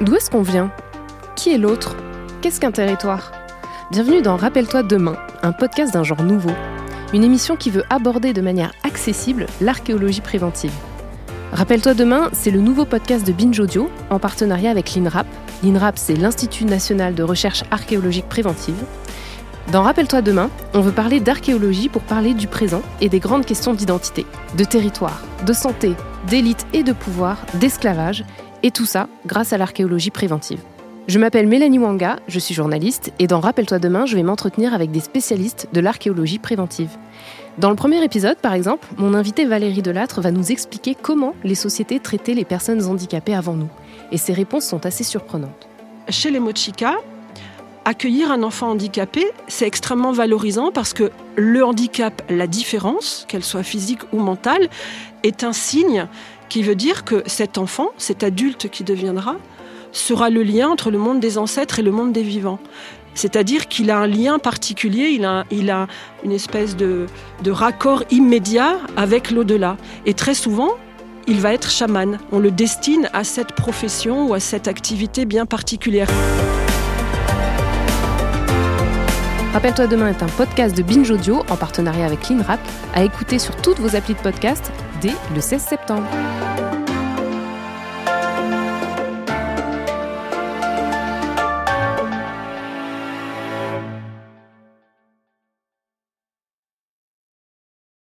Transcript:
D'où est-ce qu'on vient? Qui est l'autre? Qu'est-ce qu'un territoire? Bienvenue dans Rappelle-toi demain, un podcast d'un genre nouveau. Une émission qui veut aborder de manière accessible l'archéologie préventive. Rappelle-toi demain, c'est le nouveau podcast de Binge Audio en partenariat avec l'INRAP. L'INRAP, c'est l'Institut national de recherche archéologique préventive. Dans Rappelle-toi demain, on veut parler d'archéologie pour parler du présent et des grandes questions d'identité, de territoire, de santé, d'élite et de pouvoir, d'esclavage, et tout ça grâce à l'archéologie préventive. Je m'appelle Mélanie Wanga, je suis journaliste, et dans Rappelle-toi demain, je vais m'entretenir avec des spécialistes de l'archéologie préventive. Dans le premier épisode, par exemple, mon invité Valérie Delattre va nous expliquer comment les sociétés traitaient les personnes handicapées avant nous. Et ses réponses sont assez surprenantes. Chez les Mochika, accueillir un enfant handicapé, c'est extrêmement valorisant parce que le handicap, la différence, qu'elle soit physique ou mentale, est un signe qui veut dire que cet enfant, cet adulte qui deviendra, sera le lien entre le monde des ancêtres et le monde des vivants. C'est-à-dire qu'il a un lien particulier, il a, une espèce de raccord immédiat avec l'au-delà. Et très souvent, il va être chaman. On le destine à cette profession ou à cette activité bien particulière. Rappelle-toi demain est un podcast de Binge Audio en partenariat avec l'INRAP à écouter sur toutes vos applis de podcast dès le 16 septembre.